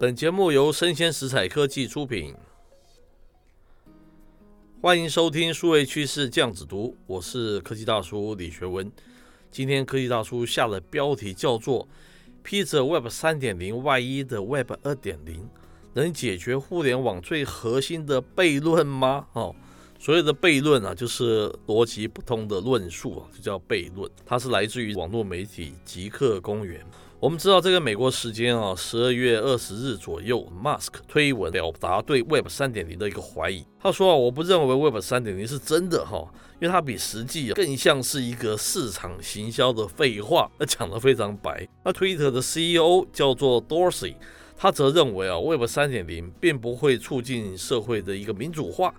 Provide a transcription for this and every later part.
本节目由生鲜食材科技出品，欢迎收听数位趋势酱子读，我是科技大叔李学文。今天科技大叔下的标题叫做“披着 Web 三点零外衣的 Web 二点零，能解决互联网最核心的悖论吗？”哦，所谓的悖论啊，就是逻辑不通的论述啊，就叫悖论。它是来自于网络媒体极客公园。我们知道这个美国时间啊，十二月二十日左右，Mask 推文表达对 Web 三点零的一个怀疑。他说啊，我不认为 Web 三点零是真的哈，因为它比实际更像是一个市场行销的废话，那讲得非常白。那 Twitter 的 CEO 叫做 Dorsey，他则认为啊，Web 三点零并不会促进社会的一个民主化。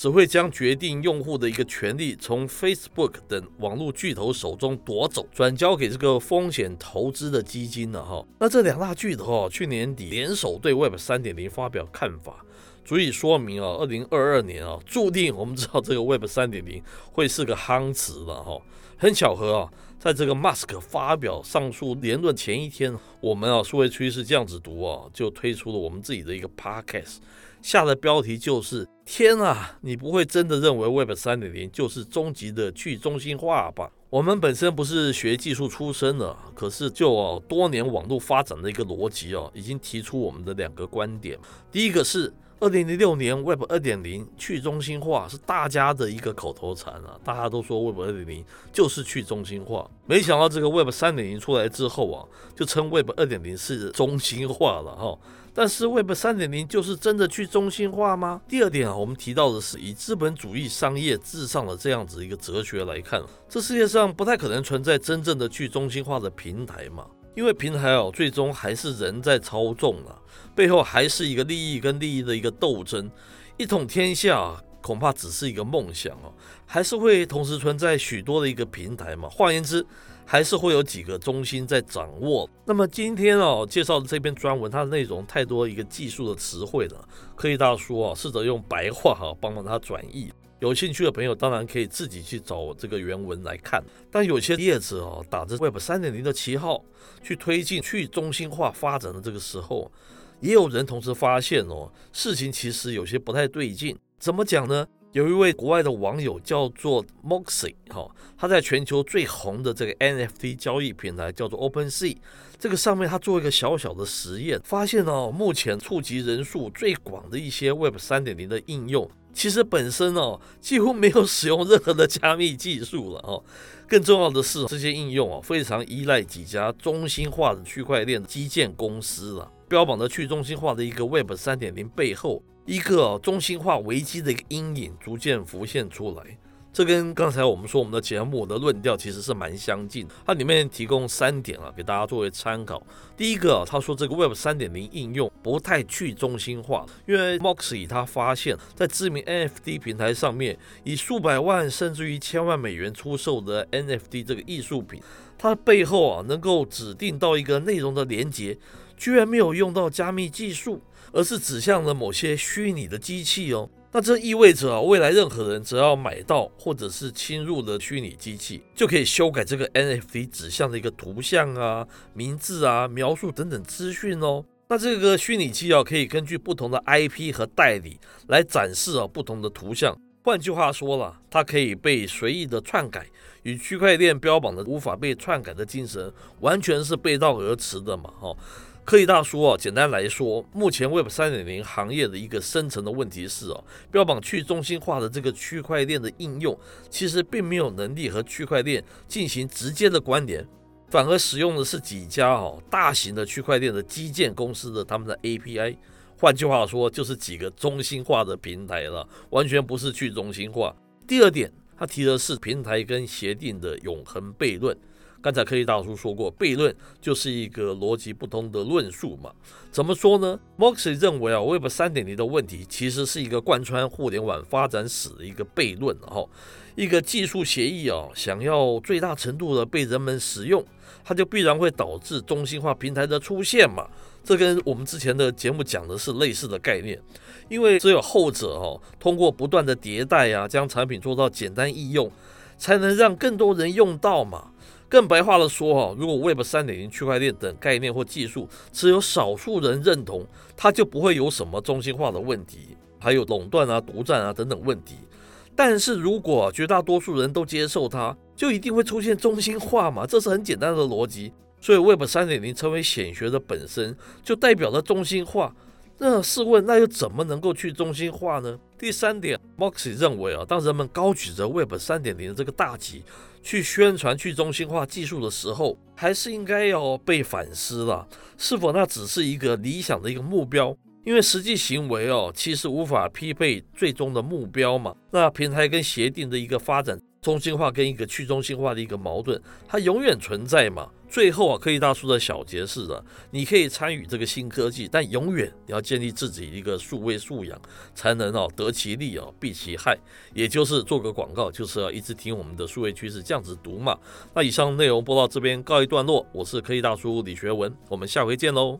只会将决定用户的一个权利从 Facebook 等网络巨头手中夺走，转交给这个风险投资的基金了哈。那这两大巨头啊，去年底联手对 Web 三点零发表看法，足以说明啊，二零二二年啊，注定我们知道这个 Web 三点零会是个夯词了哈。很巧合啊，在这个 Musk 发表上述言论前一天，我们啊数位趋势这样子读啊，就推出了我们自己的一个 Podcast。下的标题就是“天啊，你不会真的认为 Web 三点零就是终极的去中心化吧？”我们本身不是学技术出身的，可是就哦多年网络发展的一个逻辑哦，已经提出我们的两个观点。第一个是二零零六年 Web 二点零去中心化是大家的一个口头禅啊，大家都说 Web 二点零就是去中心化。没想到这个 Web 三点零出来之后啊，就称 Web 二点零是中心化了哈。但是 Web 三点零就是真的去中心化吗？第二点啊，我们提到的是以资本主义商业至上的这样子一个哲学来看，这世界上不太可能存在真正的去中心化的平台嘛，因为平台哦，最终还是人在操纵啊，背后还是一个利益跟利益的一个斗争，一统天下恐怕只是一个梦想哦，还是会同时存在许多的一个平台嘛，换言之。还是会有几个中心在掌握。那么今天哦，介绍的这篇专文，它的内容太多一个技术的词汇了，科技大叔啊，试着用白话哈帮帮他转译。有兴趣的朋友当然可以自己去找这个原文来看。但有些业者哦，打着 Web 三点零的旗号去推进去中心化发展的这个时候，也有人同时发现哦，事情其实有些不太对劲。怎么讲呢？有一位国外的网友叫做 Moxie 哈，他在全球最红的这个 NFT 交易平台叫做 OpenSea，这个上面他做一个小小的实验，发现哦，目前触及人数最广的一些 Web 三点零的应用，其实本身哦几乎没有使用任何的加密技术了哦。更重要的是，这些应用哦非常依赖几家中心化的区块链基建公司了，标榜的去中心化的一个 Web 三点零背后。一个中心化危机的一个阴影逐渐浮现出来，这跟刚才我们说我们的节目的论调其实是蛮相近。它里面提供三点啊，给大家作为参考。第一个，他说这个 Web 三点零应用不太去中心化，因为 Moxie 他发现，在知名 NFT 平台上面，以数百万甚至于千万美元出售的 NFT 这个艺术品，它背后啊能够指定到一个内容的连接，居然没有用到加密技术。而是指向了某些虚拟的机器哦，那这意味着啊，未来任何人只要买到或者是侵入了虚拟机器，就可以修改这个 NFT 指向的一个图像啊、名字啊、描述等等资讯哦。那这个虚拟机啊，可以根据不同的 IP 和代理来展示啊不同的图像。换句话说了，它可以被随意的篡改，与区块链标榜的无法被篡改的精神完全是背道而驰的嘛，哈。科技大叔啊，简单来说，目前 Web 三点零行业的一个深层的问题是哦，标榜去中心化的这个区块链的应用，其实并没有能力和区块链进行直接的关联，反而使用的是几家哦大型的区块链的基建公司的他们的 API，换句话说，就是几个中心化的平台了，完全不是去中心化。第二点，他提的是平台跟协定的永恒悖论。刚才科技大叔说过，悖论就是一个逻辑不通的论述嘛。怎么说呢？Moxie 认为啊，Web 三点零的问题其实是一个贯穿互联网发展史的一个悖论。哈，一个技术协议啊，想要最大程度的被人们使用，它就必然会导致中心化平台的出现嘛。这跟我们之前的节目讲的是类似的概念，因为只有后者哈，通过不断的迭代啊，将产品做到简单易用，才能让更多人用到嘛。更白话的说哈，如果 Web 三点零区块链等概念或技术只有少数人认同，它就不会有什么中心化的问题，还有垄断啊、独占啊等等问题。但是如果绝大多数人都接受它，就一定会出现中心化嘛，这是很简单的逻辑。所以 Web 三点零成为显学的本身就代表了中心化。那试问，那又怎么能够去中心化呢？第三点，Moxie 认为啊，当人们高举着 Web 三点零的这个大旗去宣传去中心化技术的时候，还是应该要被反思了，是否那只是一个理想的一个目标？因为实际行为哦，其实无法匹配最终的目标嘛。那平台跟协定的一个发展，中心化跟一个去中心化的一个矛盾，它永远存在嘛。最后啊，科技大叔的小结是啊，你可以参与这个新科技，但永远你要建立自己一个数位素养，才能哦得其利哦避其害。也就是做个广告，就是要一直听我们的数位趋势这样子读嘛。那以上内容播到这边告一段落，我是科技大叔李学文，我们下回见喽。